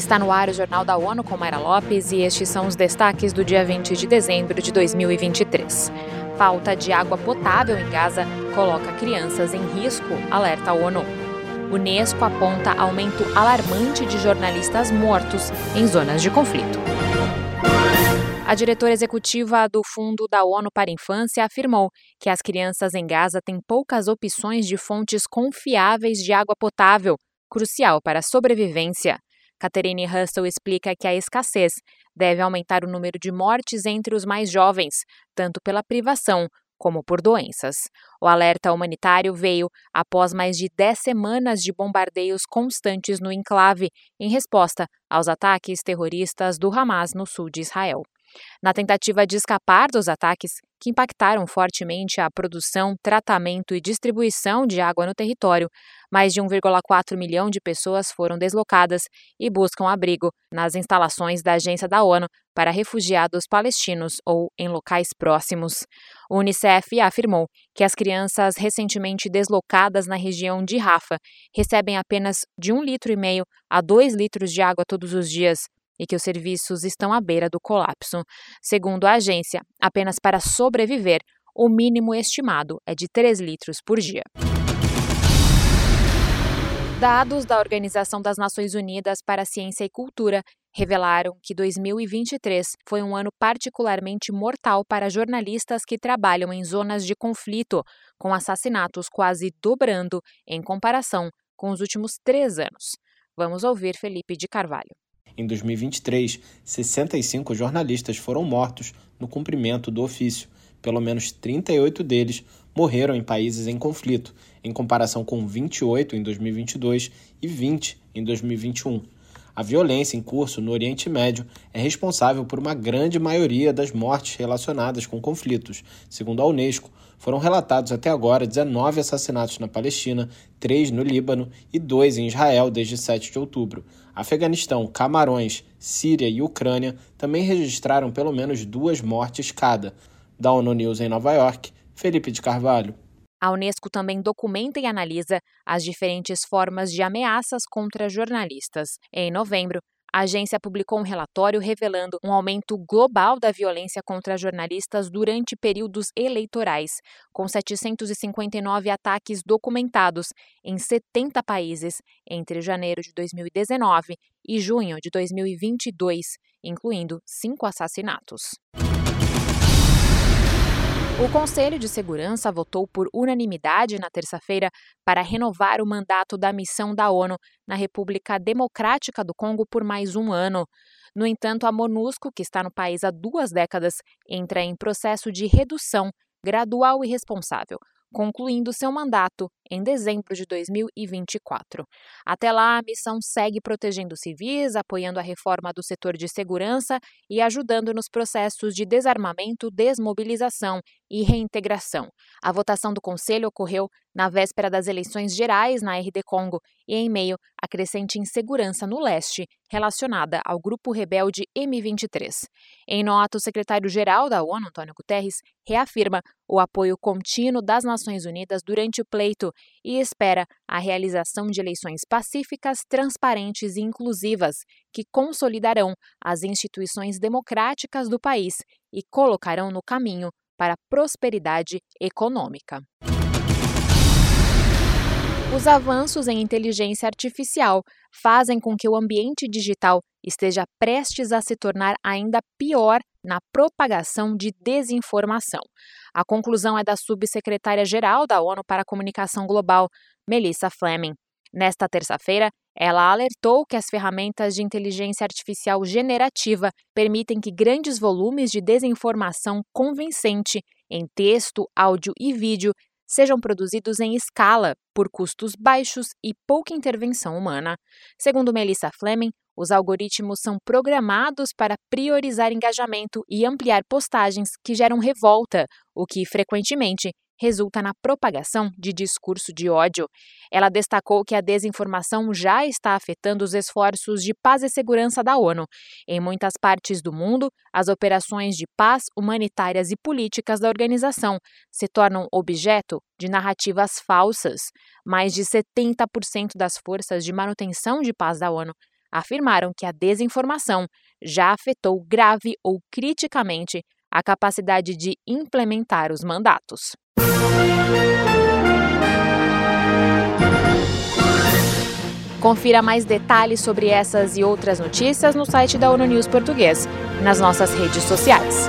Está no ar o Jornal da ONU com Mayra Lopes e estes são os destaques do dia 20 de dezembro de 2023. Falta de água potável em Gaza coloca crianças em risco, alerta a ONU. Unesco aponta aumento alarmante de jornalistas mortos em zonas de conflito. A diretora executiva do Fundo da ONU para a Infância afirmou que as crianças em Gaza têm poucas opções de fontes confiáveis de água potável, crucial para a sobrevivência. Catherine Russell explica que a escassez deve aumentar o número de mortes entre os mais jovens, tanto pela privação como por doenças. O alerta humanitário veio após mais de 10 semanas de bombardeios constantes no enclave, em resposta aos ataques terroristas do Hamas no sul de Israel. Na tentativa de escapar dos ataques, que impactaram fortemente a produção, tratamento e distribuição de água no território, mais de 1,4 milhão de pessoas foram deslocadas e buscam abrigo nas instalações da Agência da ONU para refugiados palestinos ou em locais próximos. O Unicef afirmou que as crianças recentemente deslocadas na região de Rafa recebem apenas de um litro meio a dois litros de água todos os dias, e que os serviços estão à beira do colapso. Segundo a agência, apenas para sobreviver, o mínimo estimado é de 3 litros por dia. Dados da Organização das Nações Unidas para a Ciência e Cultura revelaram que 2023 foi um ano particularmente mortal para jornalistas que trabalham em zonas de conflito, com assassinatos quase dobrando em comparação com os últimos três anos. Vamos ouvir Felipe de Carvalho. Em 2023, 65 jornalistas foram mortos no cumprimento do ofício. Pelo menos 38 deles morreram em países em conflito, em comparação com 28 em 2022 e 20 em 2021. A violência em curso no Oriente Médio é responsável por uma grande maioria das mortes relacionadas com conflitos. Segundo a Unesco, foram relatados até agora 19 assassinatos na Palestina, 3 no Líbano e 2 em Israel desde 7 de outubro. Afeganistão, Camarões, Síria e Ucrânia também registraram pelo menos duas mortes cada. Da ONU News em Nova York, Felipe de Carvalho. A Unesco também documenta e analisa as diferentes formas de ameaças contra jornalistas. Em novembro, a agência publicou um relatório revelando um aumento global da violência contra jornalistas durante períodos eleitorais, com 759 ataques documentados em 70 países entre janeiro de 2019 e junho de 2022, incluindo cinco assassinatos. O Conselho de Segurança votou por unanimidade na terça-feira para renovar o mandato da missão da ONU na República Democrática do Congo por mais um ano. No entanto, a MONUSCO, que está no país há duas décadas, entra em processo de redução gradual e responsável, concluindo seu mandato em dezembro de 2024. Até lá, a missão segue protegendo civis, apoiando a reforma do setor de segurança e ajudando nos processos de desarmamento, desmobilização e reintegração. A votação do Conselho ocorreu na véspera das eleições gerais na RD Congo e em meio à crescente insegurança no leste relacionada ao grupo rebelde M23. Em nota, o secretário-geral da ONU, Antônio Guterres, reafirma o apoio contínuo das Nações Unidas durante o pleito e espera a realização de eleições pacíficas, transparentes e inclusivas que consolidarão as instituições democráticas do país e colocarão no caminho para a prosperidade econômica. Os avanços em inteligência artificial fazem com que o ambiente digital esteja prestes a se tornar ainda pior na propagação de desinformação. A conclusão é da subsecretária-geral da ONU para a Comunicação Global, Melissa Fleming. Nesta terça-feira, ela alertou que as ferramentas de inteligência artificial generativa permitem que grandes volumes de desinformação convincente em texto, áudio e vídeo sejam produzidos em escala, por custos baixos e pouca intervenção humana. Segundo Melissa Fleming, os algoritmos são programados para priorizar engajamento e ampliar postagens que geram revolta, o que frequentemente resulta na propagação de discurso de ódio. Ela destacou que a desinformação já está afetando os esforços de paz e segurança da ONU. Em muitas partes do mundo, as operações de paz humanitárias e políticas da organização se tornam objeto de narrativas falsas. Mais de 70% das forças de manutenção de paz da ONU afirmaram que a desinformação já afetou grave ou criticamente a capacidade de implementar os mandatos. Confira mais detalhes sobre essas e outras notícias no site da ONU News Português, nas nossas redes sociais.